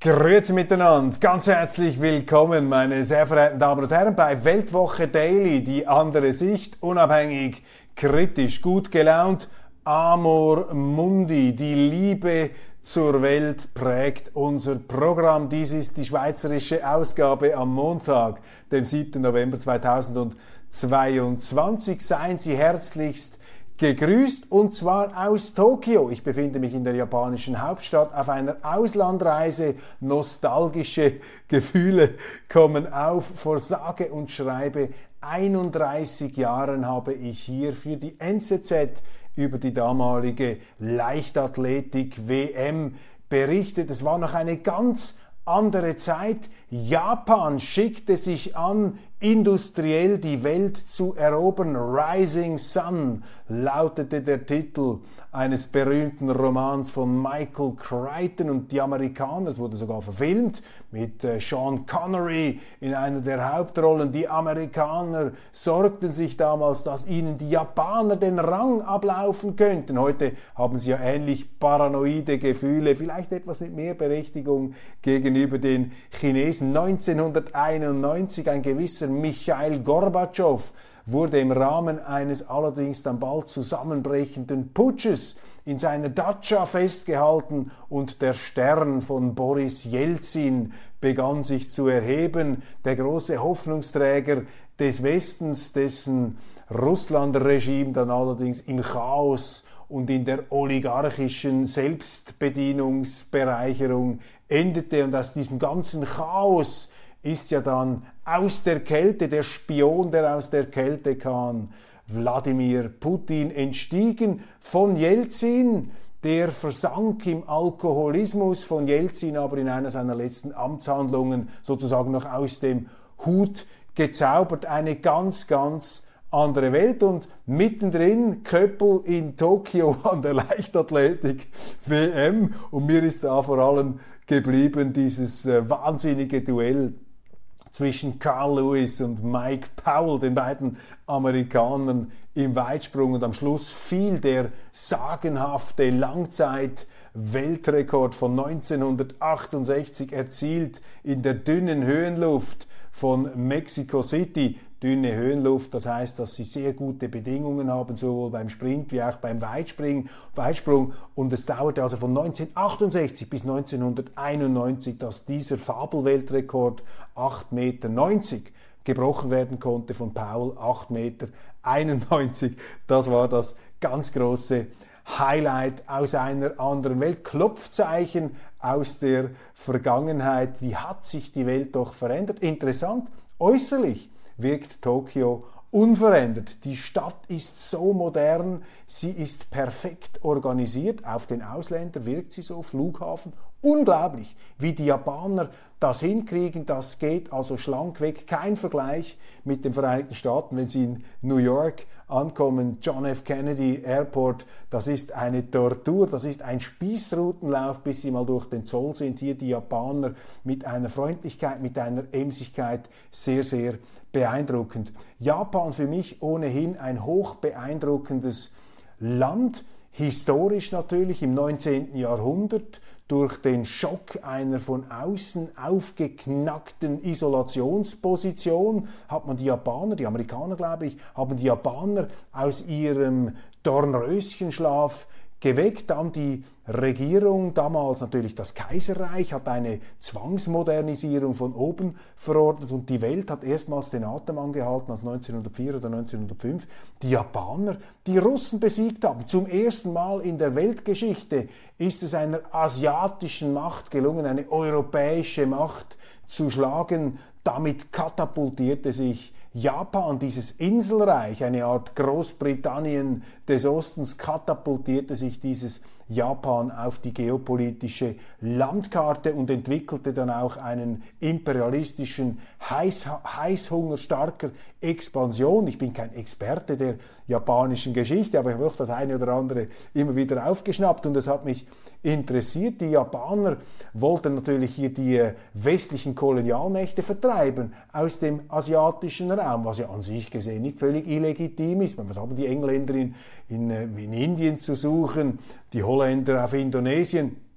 Grüezi miteinander, ganz herzlich willkommen, meine sehr verehrten Damen und Herren, bei Weltwoche Daily, die andere Sicht, unabhängig, kritisch, gut gelaunt, Amor Mundi, die Liebe zur Welt prägt unser Programm. Dies ist die schweizerische Ausgabe am Montag, dem 7. November 2022. Seien Sie herzlichst gegrüßt und zwar aus Tokio. Ich befinde mich in der japanischen Hauptstadt auf einer Auslandreise. Nostalgische Gefühle kommen auf. Vor sage und schreibe 31 Jahren habe ich hier für die NZZ über die damalige Leichtathletik WM berichtet. Es war noch eine ganz andere Zeit. Japan schickte sich an, industriell die Welt zu erobern. Rising Sun lautete der Titel eines berühmten Romans von Michael Crichton und die Amerikaner, es wurde sogar verfilmt mit äh, Sean Connery in einer der Hauptrollen. Die Amerikaner sorgten sich damals, dass ihnen die Japaner den Rang ablaufen könnten. Heute haben sie ja ähnlich paranoide Gefühle, vielleicht etwas mit mehr Berechtigung gegenüber den Chinesen. 1991 ein gewisser Michail Gorbatschow wurde im Rahmen eines allerdings dann bald zusammenbrechenden Putsches in seiner Datscha festgehalten und der Stern von Boris Jelzin begann sich zu erheben, der große Hoffnungsträger des Westens, dessen Russland-Regime dann allerdings im Chaos und in der oligarchischen Selbstbedienungsbereicherung endete und aus diesem ganzen Chaos ist ja dann aus der Kälte, der Spion, der aus der Kälte kam, Wladimir Putin entstiegen von Jelzin, der versank im Alkoholismus von Jelzin, aber in einer seiner letzten Amtshandlungen sozusagen noch aus dem Hut gezaubert. Eine ganz, ganz andere Welt und mittendrin Köppel in Tokio an der Leichtathletik WM und mir ist da vor allem geblieben dieses äh, wahnsinnige Duell zwischen Carl Lewis und Mike Powell, den beiden Amerikanern im Weitsprung. Und am Schluss fiel der sagenhafte Langzeit-Weltrekord von 1968 erzielt in der dünnen Höhenluft von Mexico City dünne Höhenluft. Das heißt, dass sie sehr gute Bedingungen haben, sowohl beim Sprint wie auch beim Weitspringen, Weitsprung. Und es dauerte also von 1968 bis 1991, dass dieser Fabelweltrekord 8,90 Meter gebrochen werden konnte von Paul 8,91 Meter. Das war das ganz große Highlight aus einer anderen Welt, Klopfzeichen aus der Vergangenheit. Wie hat sich die Welt doch verändert? Interessant, äußerlich wirkt Tokio unverändert. Die Stadt ist so modern, sie ist perfekt organisiert. Auf den Ausländer wirkt sie so, Flughafen. Unglaublich, wie die Japaner das hinkriegen. Das geht also schlank weg. Kein Vergleich mit den Vereinigten Staaten, wenn sie in New York ankommen. John F. Kennedy Airport, das ist eine Tortur, das ist ein Spießrutenlauf, bis sie mal durch den Zoll sind. Hier die Japaner mit einer Freundlichkeit, mit einer Emsigkeit sehr, sehr beeindruckend. Japan für mich ohnehin ein hoch beeindruckendes Land, historisch natürlich im 19. Jahrhundert durch den Schock einer von außen aufgeknackten Isolationsposition hat man die Japaner, die Amerikaner glaube ich, haben die Japaner aus ihrem Dornröschenschlaf geweckt. Dann die Regierung, damals natürlich das Kaiserreich, hat eine Zwangsmodernisierung von oben verordnet und die Welt hat erstmals den Atem angehalten, als 1904 oder 1905 die Japaner die Russen besiegt haben. Zum ersten Mal in der Weltgeschichte ist es einer asiatischen Macht gelungen, eine europäische Macht zu schlagen. Damit katapultierte sich Japan, dieses Inselreich, eine Art Großbritannien des Ostens, katapultierte sich dieses Japan auf die geopolitische Landkarte und entwickelte dann auch einen imperialistischen Heiß, Heißhunger starker Expansion. Ich bin kein Experte der japanischen Geschichte, aber ich habe auch das eine oder andere immer wieder aufgeschnappt und es hat mich interessiert. Die Japaner wollten natürlich hier die westlichen Kolonialmächte vertreiben aus dem asiatischen Raum, was ja an sich gesehen nicht völlig illegitim ist. Was haben die Engländer in, in, in Indien zu suchen, die Holländer auf Indonesien?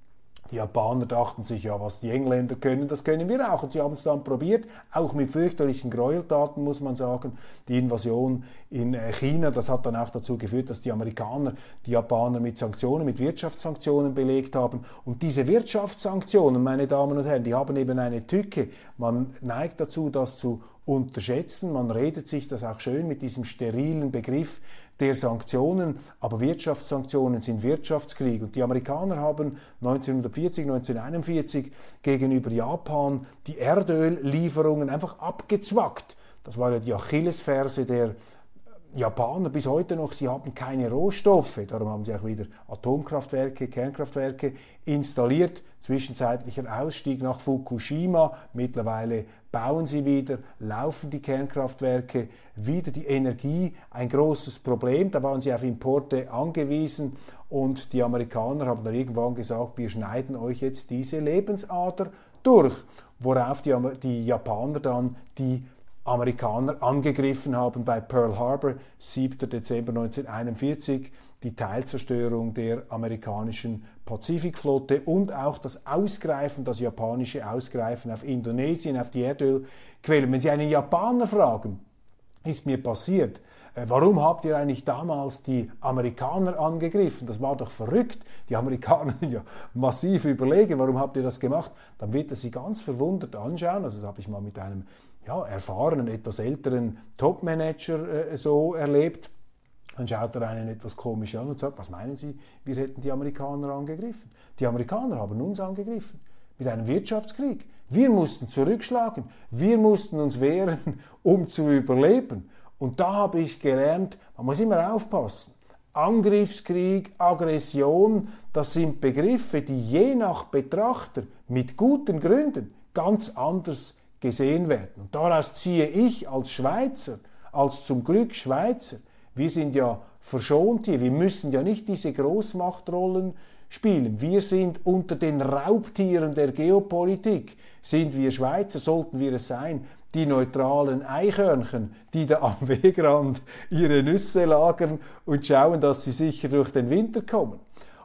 Die Japaner dachten sich, ja, was die Engländer können, das können wir auch. Und sie haben es dann probiert, auch mit fürchterlichen Gräueltaten, muss man sagen. Die Invasion in äh, China, das hat dann auch dazu geführt, dass die Amerikaner die Japaner mit Sanktionen, mit Wirtschaftssanktionen belegt haben. Und diese Wirtschaftssanktionen, meine Damen und Herren, die haben eben eine Tücke. Man neigt dazu, das zu unterschätzen. Man redet sich das auch schön mit diesem sterilen Begriff der Sanktionen, aber Wirtschaftssanktionen sind Wirtschaftskrieg. Und die Amerikaner haben 1940, 1941 gegenüber Japan die Erdöllieferungen einfach abgezwackt. Das war ja die Achillesferse der Japaner bis heute noch, sie haben keine Rohstoffe, darum haben sie auch wieder Atomkraftwerke, Kernkraftwerke installiert. Zwischenzeitlicher Ausstieg nach Fukushima, mittlerweile bauen sie wieder, laufen die Kernkraftwerke wieder. Die Energie, ein großes Problem, da waren sie auf Importe angewiesen und die Amerikaner haben dann irgendwann gesagt, wir schneiden euch jetzt diese Lebensader durch, worauf die, die Japaner dann die Amerikaner angegriffen haben bei Pearl Harbor, 7. Dezember 1941, die Teilzerstörung der amerikanischen Pazifikflotte und auch das Ausgreifen, das japanische Ausgreifen auf Indonesien, auf die Erdölquellen. Wenn Sie einen Japaner fragen, ist mir passiert, äh, Warum habt ihr eigentlich damals die Amerikaner angegriffen? Das war doch verrückt. Die Amerikaner sind ja massiv überlegen. Warum habt ihr das gemacht? Dann wird er sie ganz verwundert anschauen. Also das habe ich mal mit einem ja, erfahrenen, etwas älteren Topmanager äh, so erlebt. Dann schaut er einen etwas komisch an und sagt, was meinen Sie, wir hätten die Amerikaner angegriffen? Die Amerikaner haben uns angegriffen mit einem Wirtschaftskrieg. Wir mussten zurückschlagen, wir mussten uns wehren, um zu überleben. Und da habe ich gelernt, man muss immer aufpassen. Angriffskrieg, Aggression, das sind Begriffe, die je nach Betrachter mit guten Gründen ganz anders gesehen werden. Und daraus ziehe ich als Schweizer, als zum Glück Schweizer, wir sind ja verschont hier, wir müssen ja nicht diese Großmachtrollen spielen. Wir sind unter den Raubtieren der Geopolitik, sind wir Schweizer, sollten wir es sein, die neutralen Eichhörnchen, die da am Wegrand ihre Nüsse lagern und schauen, dass sie sicher durch den Winter kommen.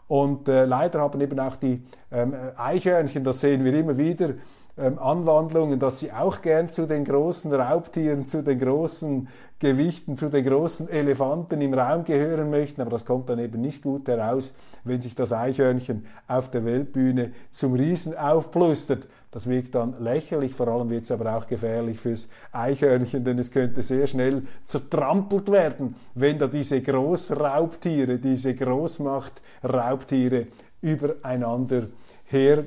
Und äh, leider haben eben auch die ähm, Eichhörnchen, das sehen wir immer wieder, ähm, Anwandlungen, dass sie auch gern zu den großen Raubtieren, zu den großen Gewichten, zu den großen Elefanten im Raum gehören möchten, aber das kommt dann eben nicht gut heraus, wenn sich das Eichhörnchen auf der Weltbühne zum Riesen aufplustert. Das wirkt dann lächerlich, vor allem wird es aber auch gefährlich fürs Eichhörnchen, denn es könnte sehr schnell zertrampelt werden, wenn da diese Großraubtiere, diese Großmacht-Raubtiere übereinander her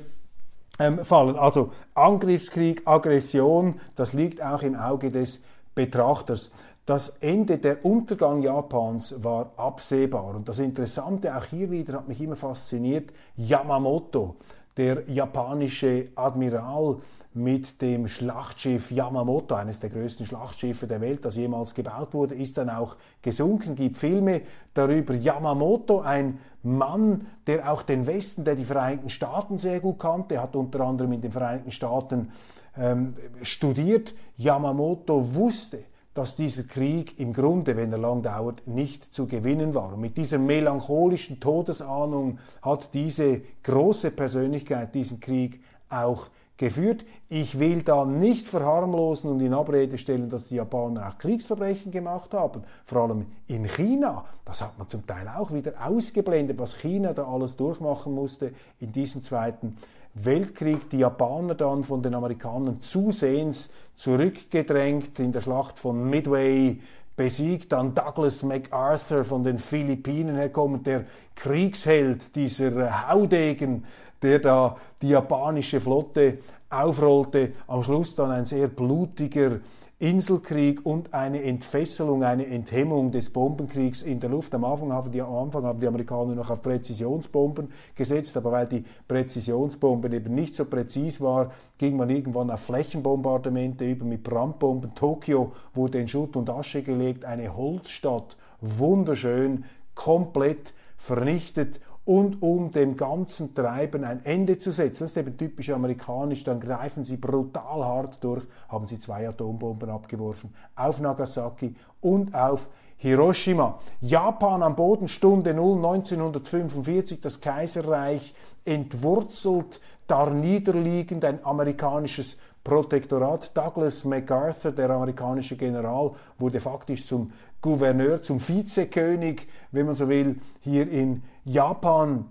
ähm, fallen. Also Angriffskrieg, Aggression, das liegt auch im Auge des Betrachters. Das Ende, der Untergang Japans war absehbar. Und das Interessante auch hier wieder hat mich immer fasziniert, Yamamoto, der japanische Admiral mit dem Schlachtschiff Yamamoto, eines der größten Schlachtschiffe der Welt, das jemals gebaut wurde, ist dann auch gesunken. Gibt Filme darüber. Yamamoto, ein Mann, der auch den Westen, der die Vereinigten Staaten sehr gut kannte, hat unter anderem in den Vereinigten Staaten ähm, studiert. Yamamoto wusste, dass dieser Krieg im Grunde, wenn er lang dauert, nicht zu gewinnen war. Und mit dieser melancholischen Todesahnung hat diese große Persönlichkeit diesen Krieg auch geführt. Ich will da nicht verharmlosen und in Abrede stellen, dass die Japaner auch Kriegsverbrechen gemacht haben, vor allem in China. Das hat man zum Teil auch wieder ausgeblendet, was China da alles durchmachen musste in diesem Zweiten Weltkrieg. Die Japaner dann von den Amerikanern zusehends zurückgedrängt in der Schlacht von Midway besiegt, dann Douglas MacArthur von den Philippinen herkommend, der Kriegsheld, dieser Haudegen der da die japanische Flotte aufrollte. Am Schluss dann ein sehr blutiger Inselkrieg und eine Entfesselung, eine Enthemmung des Bombenkriegs in der Luft. Am Anfang haben die, Anfang haben die Amerikaner noch auf Präzisionsbomben gesetzt, aber weil die Präzisionsbomben eben nicht so präzis war, ging man irgendwann auf Flächenbombardemente über mit Brandbomben. Tokio wurde in Schutt und Asche gelegt, eine Holzstadt, wunderschön, komplett vernichtet und um dem ganzen Treiben ein Ende zu setzen, das ist eben typisch amerikanisch, dann greifen sie brutal hart durch, haben sie zwei Atombomben abgeworfen auf Nagasaki und auf Hiroshima. Japan am Boden, Stunde 0, 1945, das Kaiserreich entwurzelt, darniederliegend ein amerikanisches Protektorat. Douglas MacArthur, der amerikanische General, wurde faktisch zum Gouverneur, zum Vizekönig, wenn man so will, hier in Japan.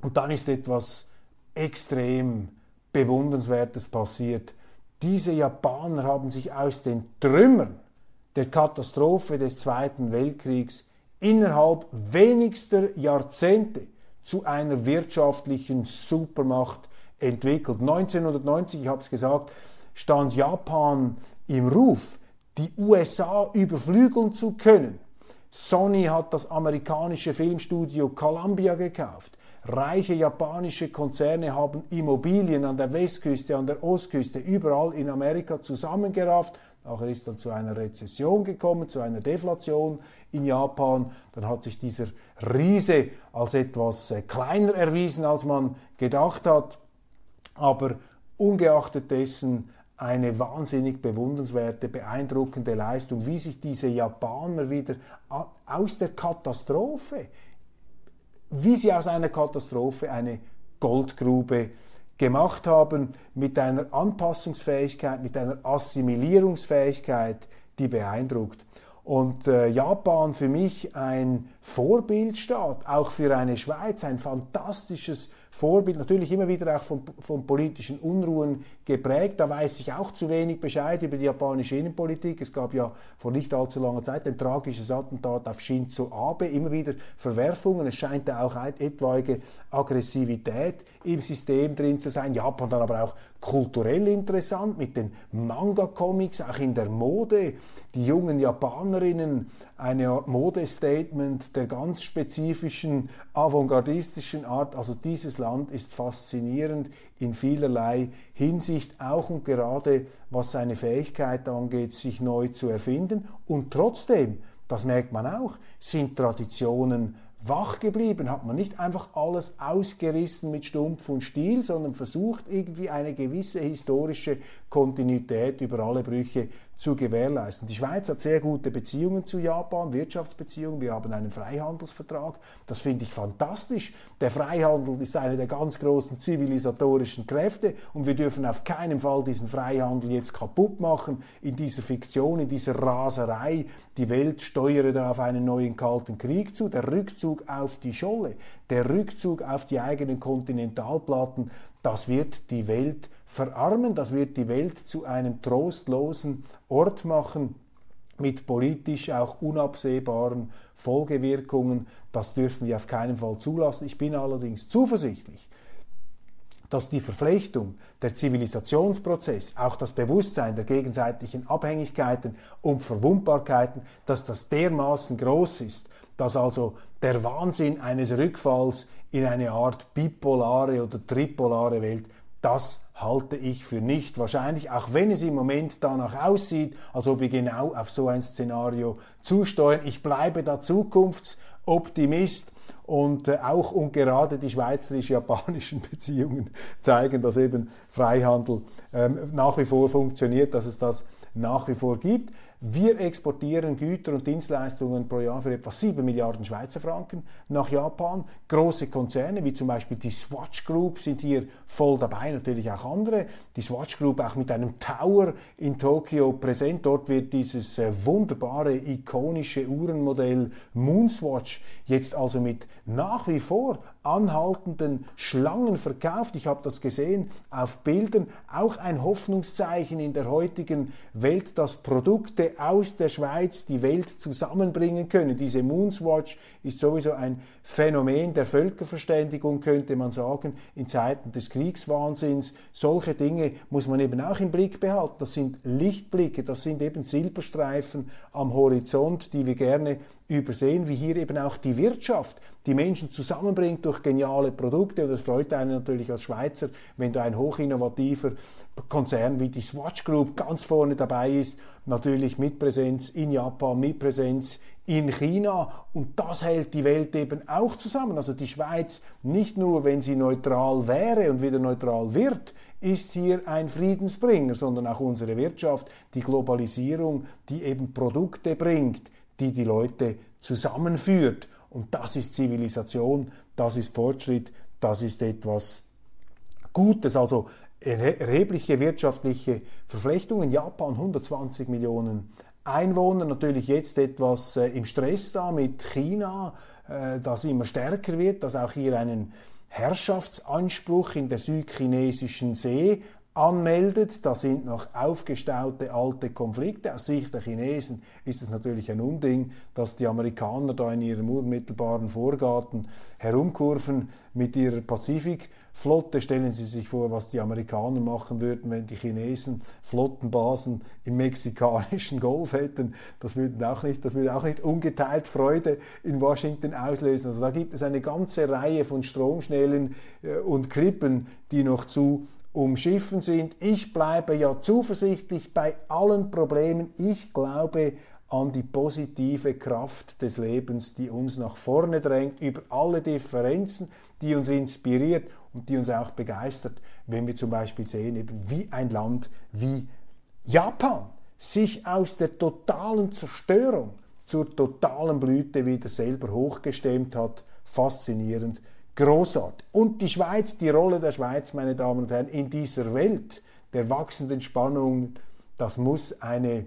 Und dann ist etwas extrem Bewundernswertes passiert. Diese Japaner haben sich aus den Trümmern der Katastrophe des Zweiten Weltkriegs innerhalb wenigster Jahrzehnte zu einer wirtschaftlichen Supermacht entwickelt. 1990, ich habe es gesagt, stand Japan im Ruf, die USA überflügeln zu können. Sony hat das amerikanische Filmstudio Columbia gekauft. Reiche japanische Konzerne haben Immobilien an der Westküste, an der Ostküste, überall in Amerika zusammengerafft. Nachher ist dann zu einer Rezession gekommen, zu einer Deflation in Japan. Dann hat sich dieser Riese als etwas äh, kleiner erwiesen, als man gedacht hat. Aber ungeachtet dessen eine wahnsinnig bewundernswerte, beeindruckende Leistung, wie sich diese Japaner wieder aus der Katastrophe, wie sie aus einer Katastrophe eine Goldgrube gemacht haben, mit einer Anpassungsfähigkeit, mit einer Assimilierungsfähigkeit, die beeindruckt. Und äh, Japan für mich ein Vorbildstaat, auch für eine Schweiz ein fantastisches Vorbild, natürlich immer wieder auch von, von politischen Unruhen geprägt. Da weiß ich auch zu wenig Bescheid über die japanische Innenpolitik. Es gab ja vor nicht allzu langer Zeit ein tragisches Attentat auf Shinzo Abe, immer wieder Verwerfungen. Es scheint da auch etwaige Aggressivität im System drin zu sein. Japan dann aber auch kulturell interessant mit den Manga-Comics, auch in der Mode. Die jungen Japanerinnen, eine Modestatement der ganz spezifischen avantgardistischen Art. Also dieses Land ist faszinierend in vielerlei Hinsicht, auch und gerade was seine Fähigkeit angeht, sich neu zu erfinden. Und trotzdem, das merkt man auch, sind Traditionen wach geblieben, hat man nicht einfach alles ausgerissen mit Stumpf und Stiel, sondern versucht irgendwie eine gewisse historische Kontinuität über alle Brüche zu gewährleisten. Die Schweiz hat sehr gute Beziehungen zu Japan, Wirtschaftsbeziehungen. Wir haben einen Freihandelsvertrag. Das finde ich fantastisch. Der Freihandel ist eine der ganz großen zivilisatorischen Kräfte und wir dürfen auf keinen Fall diesen Freihandel jetzt kaputt machen in dieser Fiktion, in dieser Raserei. Die Welt steuere da auf einen neuen kalten Krieg zu. Der Rückzug auf die Scholle, der Rückzug auf die eigenen Kontinentalplatten, das wird die Welt verarmen, das wird die Welt zu einem trostlosen Ort machen mit politisch auch unabsehbaren Folgewirkungen. Das dürfen wir auf keinen Fall zulassen. Ich bin allerdings zuversichtlich, dass die Verflechtung, der Zivilisationsprozess, auch das Bewusstsein der gegenseitigen Abhängigkeiten und Verwundbarkeiten, dass das dermaßen groß ist, dass also der Wahnsinn eines Rückfalls in eine Art bipolare oder tripolare Welt, das halte ich für nicht wahrscheinlich, auch wenn es im Moment danach aussieht, als ob wir genau auf so ein Szenario zusteuern. Ich bleibe da Zukunftsoptimist und äh, auch und gerade die schweizerisch-japanischen Beziehungen zeigen, dass eben Freihandel ähm, nach wie vor funktioniert, dass es das nach wie vor gibt. Wir exportieren Güter und Dienstleistungen pro Jahr für etwa 7 Milliarden Schweizer Franken nach Japan. Große Konzerne wie zum Beispiel die Swatch Group sind hier voll dabei, natürlich auch andere. Die Swatch Group auch mit einem Tower in Tokio präsent. Dort wird dieses äh, wunderbare, ikonische Uhrenmodell Moonswatch jetzt also mit nach wie vor anhaltenden Schlangen verkauft. Ich habe das gesehen auf Bildern. Auch ein Hoffnungszeichen in der heutigen Welt, dass Produkte aus der Schweiz die Welt zusammenbringen können. Diese Moonswatch ist sowieso ein Phänomen der Völkerverständigung, könnte man sagen, in Zeiten des Kriegswahnsinns. Solche Dinge muss man eben auch im Blick behalten. Das sind Lichtblicke, das sind eben Silberstreifen am Horizont, die wir gerne übersehen, wie hier eben auch die Wirtschaft die Menschen zusammenbringt durch geniale Produkte. Und das freut einen natürlich als Schweizer, wenn da ein hochinnovativer Konzern wie die Swatch Group ganz vorne dabei ist, natürlich mit Präsenz in Japan, mit Präsenz in China und das hält die Welt eben auch zusammen. Also die Schweiz nicht nur, wenn sie neutral wäre und wieder neutral wird, ist hier ein Friedensbringer, sondern auch unsere Wirtschaft, die Globalisierung, die eben Produkte bringt, die die Leute zusammenführt. Und das ist Zivilisation, das ist Fortschritt, das ist etwas Gutes. Also erhebliche wirtschaftliche Verflechtungen. Japan 120 Millionen Einwohner, natürlich jetzt etwas äh, im Stress da mit China, äh, das immer stärker wird, das auch hier einen Herrschaftsanspruch in der südchinesischen See anmeldet. Da sind noch aufgestaute alte Konflikte. Aus Sicht der Chinesen ist es natürlich ein Unding, dass die Amerikaner da in ihrem unmittelbaren Vorgarten herumkurven mit ihrer Pazifikflotte. Stellen Sie sich vor, was die Amerikaner machen würden, wenn die Chinesen Flottenbasen im mexikanischen Golf hätten. Das würde auch nicht, das würde auch nicht ungeteilt Freude in Washington auslösen. Also da gibt es eine ganze Reihe von Stromschnellen äh, und Klippen, die noch zu umschiffen sind. Ich bleibe ja zuversichtlich bei allen Problemen. Ich glaube an die positive Kraft des Lebens, die uns nach vorne drängt, über alle Differenzen, die uns inspiriert und die uns auch begeistert, wenn wir zum Beispiel sehen, eben wie ein Land wie Japan sich aus der totalen Zerstörung zur totalen Blüte wieder selber hochgestemmt hat. Faszinierend großartig. Und die Schweiz, die Rolle der Schweiz, meine Damen und Herren, in dieser Welt der wachsenden Spannung, das muss eine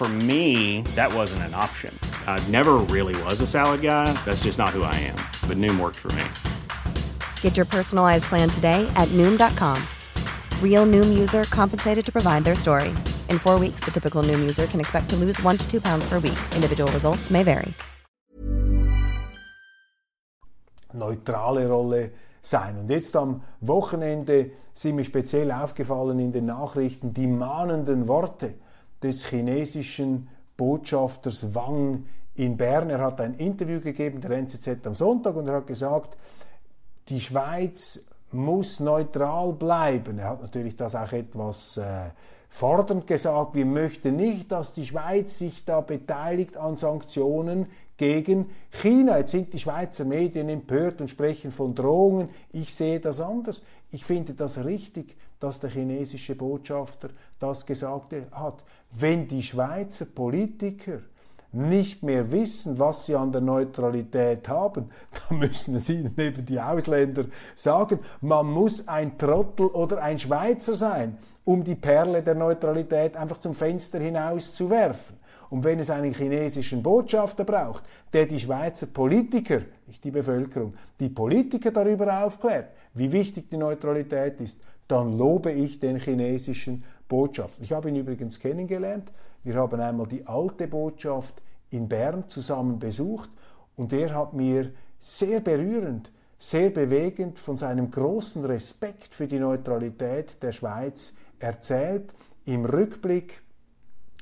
For me, that wasn't an option. I never really was a salad guy. That's just not who I am. But Noom worked for me. Get your personalized plan today at Noom.com. Real Noom user compensated to provide their story. In four weeks, the typical Noom user can expect to lose one to two pounds per week. Individual results may vary. Neutrale Rolle sein. Und jetzt am Wochenende sind mir speziell aufgefallen in den Nachrichten die mahnenden Worte des chinesischen Botschafters Wang in Bern. Er hat ein Interview gegeben der NZZ am Sonntag und er hat gesagt, die Schweiz muss neutral bleiben. Er hat natürlich das auch etwas äh, fordernd gesagt, wir möchten nicht, dass die Schweiz sich da beteiligt an Sanktionen gegen China. Jetzt sind die Schweizer Medien empört und sprechen von Drohungen. Ich sehe das anders. Ich finde das richtig, dass der chinesische Botschafter das gesagt hat. Wenn die Schweizer Politiker nicht mehr wissen, was sie an der Neutralität haben, dann müssen es ihnen eben die Ausländer sagen. Man muss ein Trottel oder ein Schweizer sein, um die Perle der Neutralität einfach zum Fenster hinaus zu werfen. Und wenn es einen chinesischen Botschafter braucht, der die Schweizer Politiker, nicht die Bevölkerung, die Politiker darüber aufklärt, wie wichtig die Neutralität ist, dann lobe ich den chinesischen Botschafter. Ich habe ihn übrigens kennengelernt. Wir haben einmal die alte Botschaft in Bern zusammen besucht und er hat mir sehr berührend, sehr bewegend von seinem großen Respekt für die Neutralität der Schweiz erzählt. Im Rückblick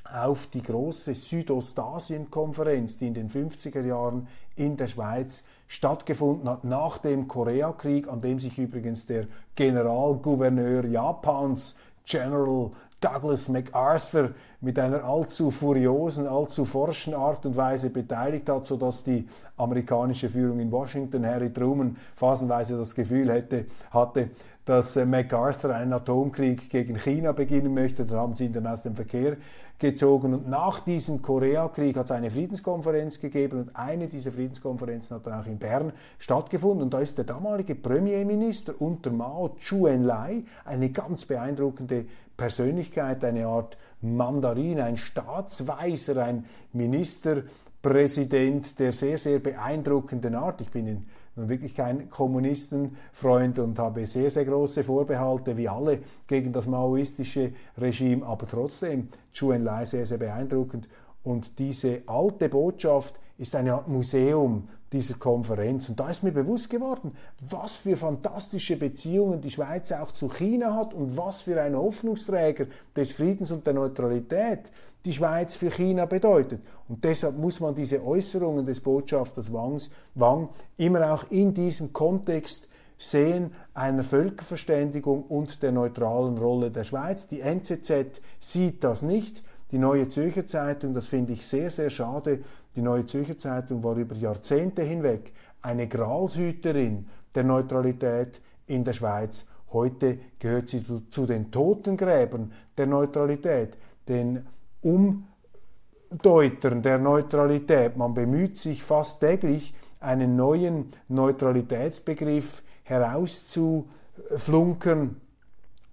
auf die große Südostasien-Konferenz, die in den 50er Jahren in der Schweiz stattgefunden hat, nach dem Koreakrieg, an dem sich übrigens der Generalgouverneur Japans, General Douglas MacArthur mit einer allzu furiosen, allzu forschen Art und Weise beteiligt hat, sodass die amerikanische Führung in Washington, Harry Truman, phasenweise das Gefühl hätte, hatte, dass äh, MacArthur einen Atomkrieg gegen China beginnen möchte. Da haben sie ihn dann aus dem Verkehr gezogen. Und nach diesem Koreakrieg hat es eine Friedenskonferenz gegeben und eine dieser Friedenskonferenzen hat dann auch in Bern stattgefunden. Und da ist der damalige Premierminister unter Mao, Chu Enlai, eine ganz beeindruckende Persönlichkeit, eine Art Mandarin, ein Staatsweiser, ein Ministerpräsident der sehr, sehr beeindruckenden Art. Ich bin in nun wirklich kein Kommunistenfreund und habe sehr, sehr große Vorbehalte, wie alle, gegen das maoistische Regime. Aber trotzdem, Zhou Enlai sehr, sehr beeindruckend. Und diese alte Botschaft ist eine Art Museum dieser Konferenz. Und da ist mir bewusst geworden, was für fantastische Beziehungen die Schweiz auch zu China hat und was für ein Hoffnungsträger des Friedens und der Neutralität die Schweiz für China bedeutet. Und deshalb muss man diese Äußerungen des Botschafters Wangs, Wang immer auch in diesem Kontext sehen einer Völkerverständigung und der neutralen Rolle der Schweiz. Die NZZ sieht das nicht. Die Neue Zürcher Zeitung, das finde ich sehr, sehr schade, die Neue Zürcher Zeitung war über Jahrzehnte hinweg eine Gralshüterin der Neutralität in der Schweiz. Heute gehört sie zu, zu den Totengräbern der Neutralität, den Umdeutern der Neutralität. Man bemüht sich fast täglich, einen neuen Neutralitätsbegriff herauszuflunkern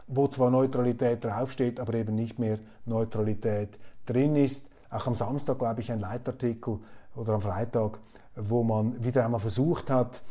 wo zwar Neutralität draufsteht, aber eben nicht mehr Neutralität drin ist. Auch am Samstag, glaube ich, ein Leitartikel oder am Freitag, wo man wieder einmal versucht hat,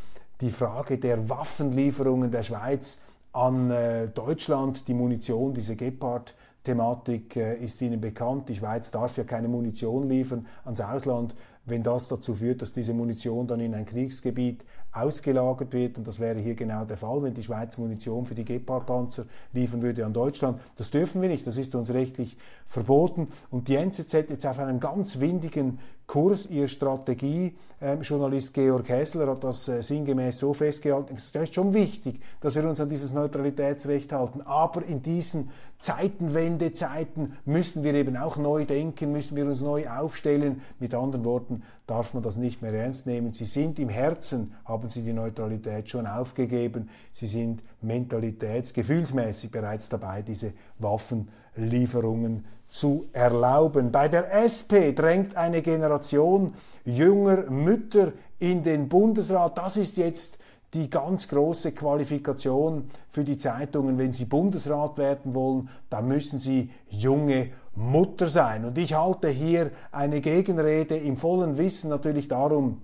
die Frage der Waffenlieferungen der Schweiz an äh, Deutschland, die Munition, diese Gepard-Thematik äh, ist Ihnen bekannt. Die Schweiz darf ja keine Munition liefern ans Ausland, wenn das dazu führt, dass diese Munition dann in ein Kriegsgebiet ausgelagert wird. Und das wäre hier genau der Fall, wenn die Schweiz Munition für die Gepard-Panzer liefern würde an Deutschland. Das dürfen wir nicht, das ist uns rechtlich verboten. Und die NZZ jetzt auf einem ganz windigen Kurs, ihr Strategiejournalist Georg Hessler hat das äh, sinngemäß so festgehalten, es ist schon wichtig, dass wir uns an dieses Neutralitätsrecht halten, aber in diesen Zeitenwendezeiten müssen wir eben auch neu denken, müssen wir uns neu aufstellen. Mit anderen Worten darf man das nicht mehr ernst nehmen. Sie sind im Herzen, haben sie die Neutralität schon aufgegeben, sie sind mentalitäts-, gefühlsmäßig bereits dabei, diese Waffenlieferungen zu erlauben. Bei der SP drängt eine Generation jünger Mütter in den Bundesrat. Das ist jetzt die ganz große Qualifikation für die Zeitungen. Wenn sie Bundesrat werden wollen, dann müssen sie junge Mutter sein. Und ich halte hier eine Gegenrede im vollen Wissen natürlich darum,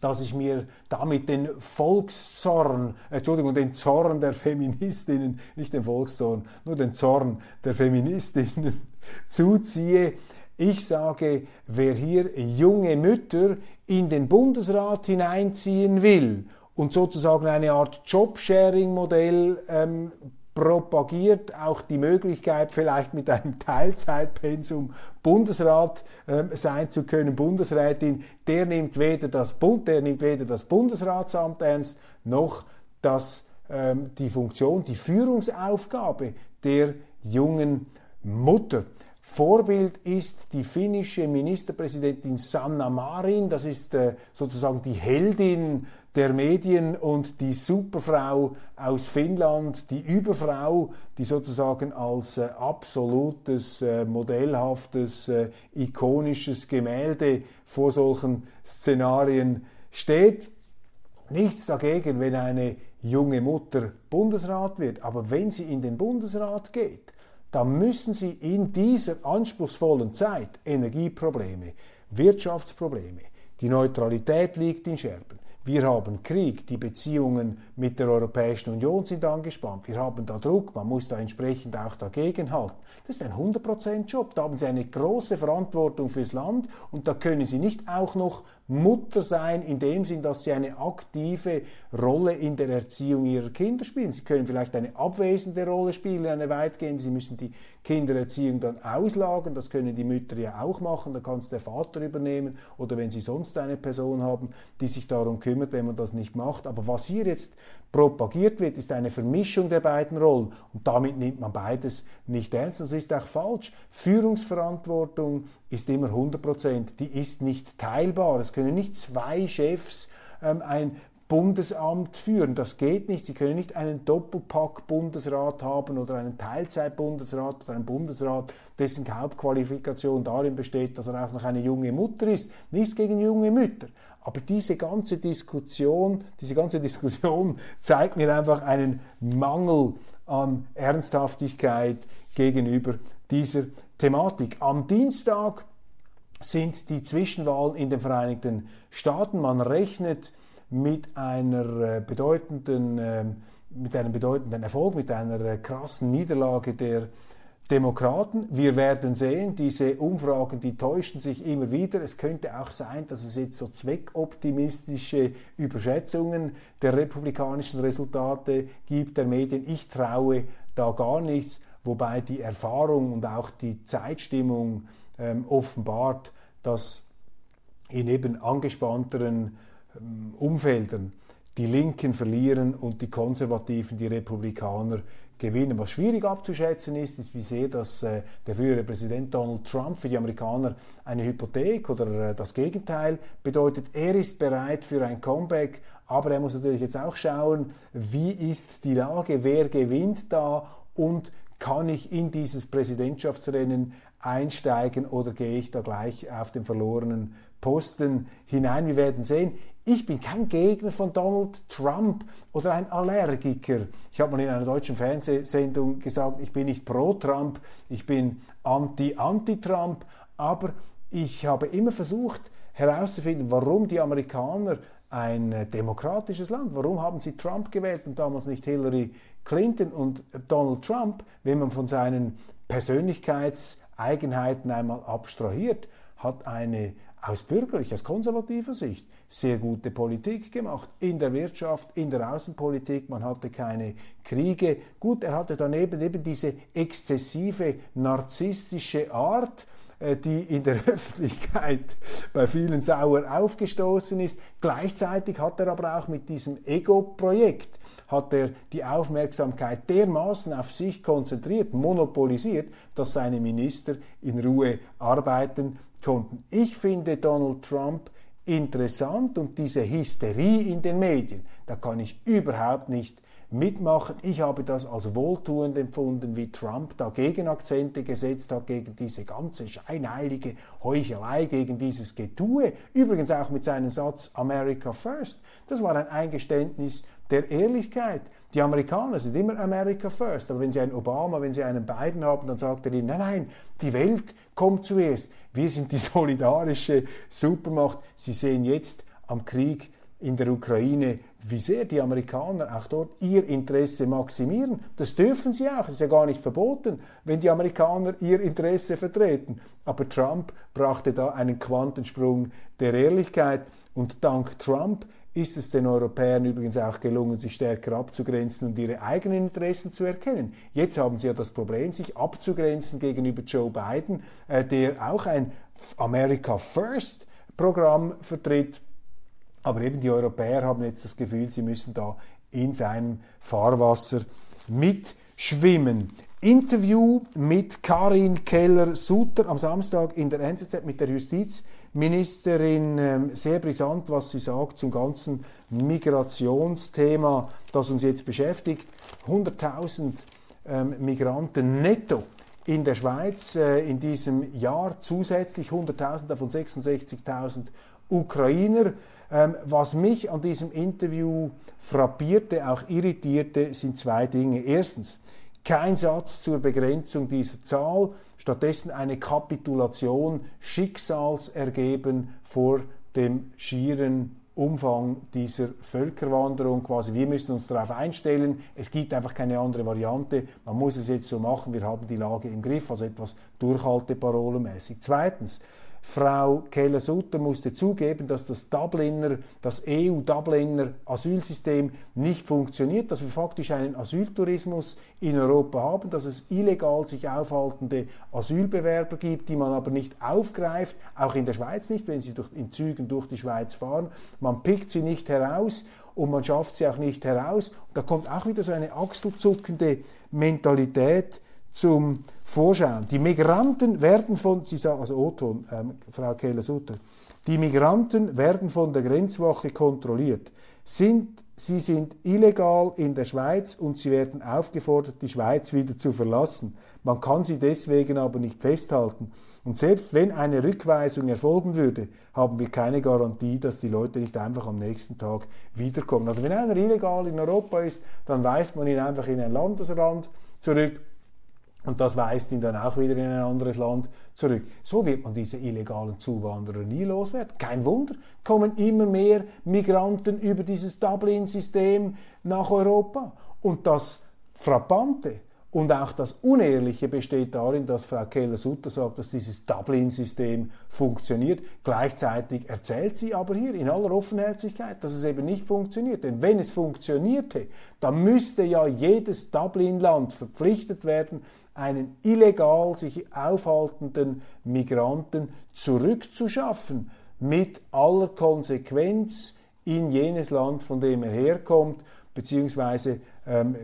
dass ich mir damit den Volkszorn, Entschuldigung, den Zorn der Feministinnen, nicht den Volkszorn, nur den Zorn der Feministinnen zuziehe. Ich sage, wer hier junge Mütter in den Bundesrat hineinziehen will und sozusagen eine Art Jobsharing-Modell ähm, propagiert auch die Möglichkeit, vielleicht mit einem Teilzeitpensum Bundesrat äh, sein zu können, Bundesrätin, der nimmt weder das, der nimmt weder das Bundesratsamt ernst, noch das, ähm, die Funktion, die Führungsaufgabe der jungen Mutter. Vorbild ist die finnische Ministerpräsidentin Sanna Marin, das ist äh, sozusagen die Heldin der Medien und die Superfrau aus Finnland, die Überfrau, die sozusagen als äh, absolutes, äh, modellhaftes, äh, ikonisches Gemälde vor solchen Szenarien steht. Nichts dagegen, wenn eine junge Mutter Bundesrat wird, aber wenn sie in den Bundesrat geht, dann müssen sie in dieser anspruchsvollen Zeit Energieprobleme, Wirtschaftsprobleme, die Neutralität liegt in Scherben, wir haben Krieg, die Beziehungen mit der Europäischen Union sind angespannt, wir haben da Druck, man muss da entsprechend auch dagegenhalten. Das ist ein 100%-Job, da haben Sie eine große Verantwortung fürs Land und da können Sie nicht auch noch Mutter sein, in dem Sinn, dass sie eine aktive Rolle in der Erziehung ihrer Kinder spielen. Sie können vielleicht eine abwesende Rolle spielen, eine weitgehende. Sie müssen die Kindererziehung dann auslagern. Das können die Mütter ja auch machen. Da kann es der Vater übernehmen oder wenn sie sonst eine Person haben, die sich darum kümmert, wenn man das nicht macht. Aber was hier jetzt propagiert wird, ist eine Vermischung der beiden Rollen und damit nimmt man beides nicht ernst. Das ist auch falsch. Führungsverantwortung ist immer 100 Prozent. Die ist nicht teilbar. Es können nicht zwei Chefs ähm, ein Bundesamt führen. Das geht nicht. Sie können nicht einen Doppelpack-Bundesrat haben oder einen Teilzeit-Bundesrat oder einen Bundesrat, dessen Hauptqualifikation darin besteht, dass er auch noch eine junge Mutter ist. Nichts gegen junge Mütter. Aber diese ganze Diskussion, diese ganze Diskussion zeigt mir einfach einen Mangel an Ernsthaftigkeit gegenüber dieser Thematik. Am Dienstag sind die Zwischenwahlen in den Vereinigten Staaten. Man rechnet mit einer äh, bedeutenden, ähm, mit einem bedeutenden Erfolg, mit einer äh, krassen Niederlage der Demokraten. Wir werden sehen, diese Umfragen, die täuschten sich immer wieder. Es könnte auch sein, dass es jetzt so zweckoptimistische Überschätzungen der republikanischen Resultate gibt, der Medien. Ich traue da gar nichts, wobei die Erfahrung und auch die Zeitstimmung ähm, offenbart, dass in eben angespannteren ähm, Umfeldern die Linken verlieren und die Konservativen, die Republikaner gewinnen. Was schwierig abzuschätzen ist, ist, wie sehr das, äh, der frühere Präsident Donald Trump für die Amerikaner eine Hypothek oder äh, das Gegenteil bedeutet. Er ist bereit für ein Comeback, aber er muss natürlich jetzt auch schauen, wie ist die Lage, wer gewinnt da und kann ich in dieses Präsidentschaftsrennen einsteigen oder gehe ich da gleich auf den verlorenen Posten hinein? Wir werden sehen. Ich bin kein Gegner von Donald Trump oder ein Allergiker. Ich habe mal in einer deutschen Fernsehsendung gesagt, ich bin nicht pro Trump, ich bin anti-anti-Trump, aber ich habe immer versucht herauszufinden, warum die Amerikaner ein demokratisches Land, warum haben sie Trump gewählt und damals nicht Hillary Clinton und Donald Trump, wenn man von seinen Persönlichkeitseigenheiten einmal abstrahiert, hat eine aus bürgerlicher, aus konservativer Sicht sehr gute Politik gemacht. In der Wirtschaft, in der Außenpolitik, man hatte keine Kriege. Gut, er hatte daneben eben diese exzessive narzisstische Art, die in der Öffentlichkeit bei vielen sauer aufgestoßen ist. Gleichzeitig hat er aber auch mit diesem Ego-Projekt hat er die Aufmerksamkeit dermaßen auf sich konzentriert, monopolisiert, dass seine Minister in Ruhe arbeiten konnten. Ich finde Donald Trump interessant und diese Hysterie in den Medien, da kann ich überhaupt nicht mitmachen. Ich habe das als wohltuend empfunden, wie Trump da Gegenakzente gesetzt hat gegen diese ganze scheinheilige Heuchelei, gegen dieses Getue. Übrigens auch mit seinem Satz America First. Das war ein Eingeständnis der Ehrlichkeit. Die Amerikaner sind immer America First, aber wenn sie einen Obama, wenn sie einen Biden haben, dann sagt er ihnen, nein, nein, die Welt kommt zuerst. Wir sind die solidarische Supermacht. Sie sehen jetzt am Krieg in der Ukraine, wie sehr die Amerikaner auch dort ihr Interesse maximieren. Das dürfen sie auch, ist ja gar nicht verboten, wenn die Amerikaner ihr Interesse vertreten. Aber Trump brachte da einen Quantensprung der Ehrlichkeit und dank Trump ist es den Europäern übrigens auch gelungen, sich stärker abzugrenzen und ihre eigenen Interessen zu erkennen. Jetzt haben sie ja das Problem, sich abzugrenzen gegenüber Joe Biden, äh, der auch ein America First Programm vertritt. Aber eben die Europäer haben jetzt das Gefühl, sie müssen da in seinem Fahrwasser mitschwimmen. Interview mit Karin Keller-Sutter am Samstag in der NZZ mit der Justizministerin. Ähm, sehr brisant, was sie sagt zum ganzen Migrationsthema, das uns jetzt beschäftigt. 100.000 ähm, Migranten netto in der Schweiz äh, in diesem Jahr, zusätzlich 100.000 davon 66.000 Ukrainer. Ähm, was mich an diesem Interview frappierte, auch irritierte, sind zwei Dinge. Erstens, kein Satz zur Begrenzung dieser Zahl, stattdessen eine Kapitulation, Schicksalsergeben vor dem schieren Umfang dieser Völkerwanderung. Quasi, wir müssen uns darauf einstellen. Es gibt einfach keine andere Variante. Man muss es jetzt so machen. Wir haben die Lage im Griff, also etwas Durchhalteparolenmäßig. Zweitens, Frau Keller-Sutter musste zugeben, dass das Dubliner, das EU-Dubliner Asylsystem nicht funktioniert, dass wir faktisch einen Asyltourismus in Europa haben, dass es illegal sich aufhaltende Asylbewerber gibt, die man aber nicht aufgreift, auch in der Schweiz nicht, wenn sie durch, in Zügen durch die Schweiz fahren. Man pickt sie nicht heraus und man schafft sie auch nicht heraus. Und da kommt auch wieder so eine achselzuckende Mentalität zum Vorschein. Die Migranten werden von, Sie sagen, also Oton, ähm, Frau Keller-Sutter, die Migranten werden von der Grenzwache kontrolliert. Sind, sie sind illegal in der Schweiz und sie werden aufgefordert, die Schweiz wieder zu verlassen. Man kann sie deswegen aber nicht festhalten. Und selbst wenn eine Rückweisung erfolgen würde, haben wir keine Garantie, dass die Leute nicht einfach am nächsten Tag wiederkommen. Also wenn einer illegal in Europa ist, dann weist man ihn einfach in ein Landesrand zurück und das weist ihn dann auch wieder in ein anderes Land zurück. So wird man diese illegalen Zuwanderer nie loswerden. Kein Wunder, kommen immer mehr Migranten über dieses Dublin-System nach Europa. Und das Frappante und auch das Unehrliche besteht darin, dass Frau Keller-Sutter sagt, dass dieses Dublin-System funktioniert. Gleichzeitig erzählt sie aber hier in aller Offenherzigkeit, dass es eben nicht funktioniert. Denn wenn es funktionierte, dann müsste ja jedes Dublin-Land verpflichtet werden, einen illegal sich aufhaltenden Migranten zurückzuschaffen, mit aller Konsequenz in jenes Land, von dem er herkommt, beziehungsweise ähm,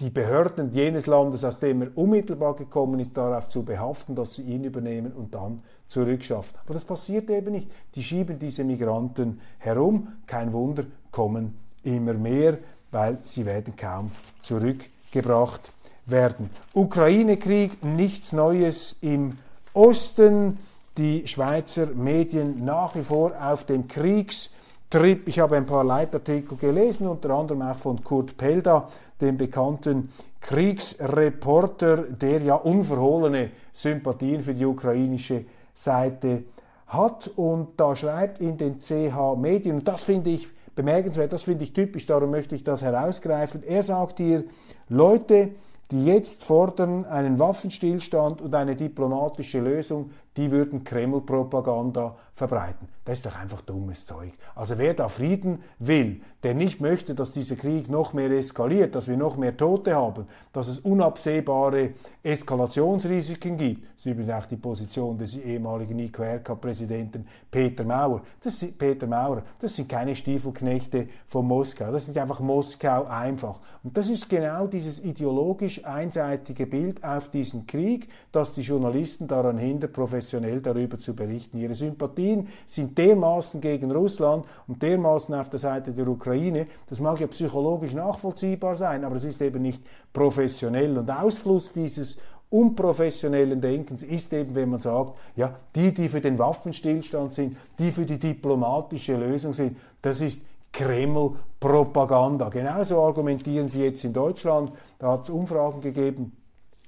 die Behörden jenes Landes, aus dem er unmittelbar gekommen ist, darauf zu behaften, dass sie ihn übernehmen und dann zurückschaffen. Aber das passiert eben nicht. Die schieben diese Migranten herum. Kein Wunder, kommen immer mehr, weil sie werden kaum zurückgebracht werden. Ukraine-Krieg, nichts Neues im Osten. Die Schweizer Medien nach wie vor auf dem Kriegstrip. Ich habe ein paar Leitartikel gelesen, unter anderem auch von Kurt Pelda, dem bekannten Kriegsreporter, der ja unverhohlene Sympathien für die ukrainische Seite hat. Und da schreibt in den CH Medien, und das finde ich bemerkenswert, das finde ich typisch, darum möchte ich das herausgreifen. Er sagt hier, Leute, die jetzt fordern einen Waffenstillstand und eine diplomatische Lösung, die würden Kreml-Propaganda verbreiten. Das ist doch einfach dummes Zeug. Also wer da Frieden will, der nicht möchte, dass dieser Krieg noch mehr eskaliert, dass wir noch mehr Tote haben, dass es unabsehbare Eskalationsrisiken gibt, das ist übrigens auch die Position des ehemaligen IQRK-Präsidenten Peter Maurer. Das sind, Peter Maurer, das sind keine Stiefelknechte von Moskau, das ist einfach Moskau einfach. Und das ist genau dieses ideologisch einseitige Bild auf diesen Krieg, das die Journalisten daran hindert, professionell darüber zu berichten. Ihre Sympathien sind dermaßen gegen Russland und dermaßen auf der Seite der Ukraine, das mag ja psychologisch nachvollziehbar sein, aber es ist eben nicht professionell. Und Ausfluss dieses unprofessionellen Denkens ist eben, wenn man sagt, ja, die, die für den Waffenstillstand sind, die für die diplomatische Lösung sind, das ist Kreml-Propaganda. Genauso argumentieren sie jetzt in Deutschland. Da hat es Umfragen gegeben,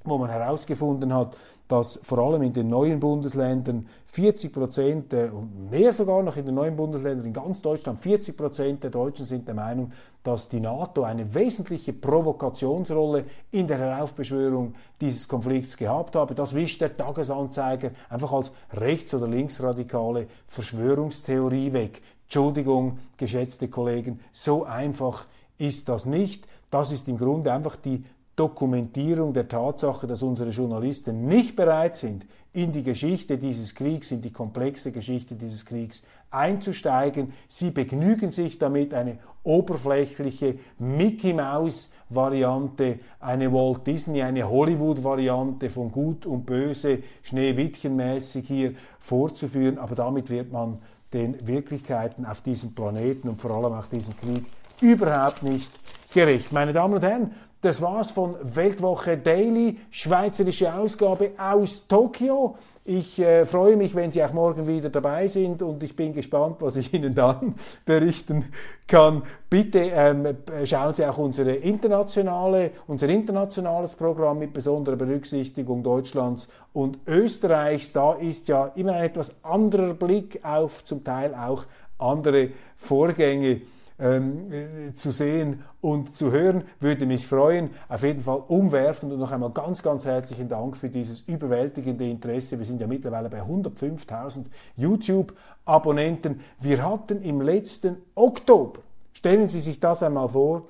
wo man herausgefunden hat, dass vor allem in den neuen Bundesländern 40 Prozent, äh, mehr sogar noch in den neuen Bundesländern, in ganz Deutschland, 40 Prozent der Deutschen sind der Meinung, dass die NATO eine wesentliche Provokationsrolle in der Heraufbeschwörung dieses Konflikts gehabt habe. Das wischt der Tagesanzeiger einfach als rechts- oder linksradikale Verschwörungstheorie weg. Entschuldigung, geschätzte Kollegen, so einfach ist das nicht. Das ist im Grunde einfach die Dokumentierung der Tatsache, dass unsere Journalisten nicht bereit sind, in die Geschichte dieses Kriegs, in die komplexe Geschichte dieses Kriegs einzusteigen. Sie begnügen sich damit, eine oberflächliche Mickey Mouse Variante, eine Walt Disney, eine Hollywood Variante von Gut und Böse, Schneewittchenmäßig hier vorzuführen. Aber damit wird man den Wirklichkeiten auf diesem Planeten und vor allem auch diesem Krieg überhaupt nicht gerecht. Meine Damen und Herren, das war's von Weltwoche Daily, schweizerische Ausgabe aus Tokio. Ich äh, freue mich, wenn Sie auch morgen wieder dabei sind und ich bin gespannt, was ich Ihnen dann berichten kann. Bitte ähm, schauen Sie auch unsere internationale, unser internationales Programm mit besonderer Berücksichtigung Deutschlands und Österreichs. Da ist ja immer ein etwas anderer Blick auf zum Teil auch andere Vorgänge ähm, äh, zu sehen und zu hören. Würde mich freuen. Auf jeden Fall umwerfend und noch einmal ganz, ganz herzlichen Dank für dieses überwältigende Interesse. Wir sind ja mittlerweile bei 105.000 YouTube-Abonnenten. Wir hatten im letzten Oktober, stellen Sie sich das einmal vor,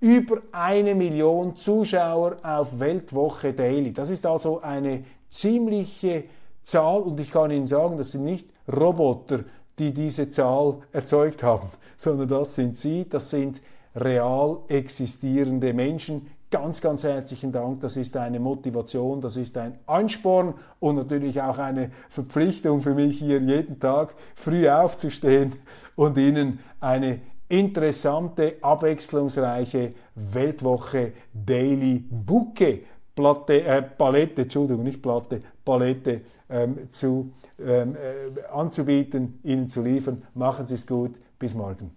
über eine Million Zuschauer auf Weltwoche Daily. Das ist also eine ziemliche Zahl und ich kann Ihnen sagen, das sind nicht Roboter, die diese Zahl erzeugt haben, sondern das sind Sie, das sind real existierende Menschen. Ganz, ganz herzlichen Dank. Das ist eine Motivation, das ist ein Ansporn und natürlich auch eine Verpflichtung für mich, hier jeden Tag früh aufzustehen und Ihnen eine interessante, abwechslungsreiche Weltwoche Daily Bouquet Platte, äh, Palette, Entschuldigung, nicht Platte, Palette ähm, zu, ähm, äh, anzubieten, Ihnen zu liefern. Machen Sie es gut, bis morgen.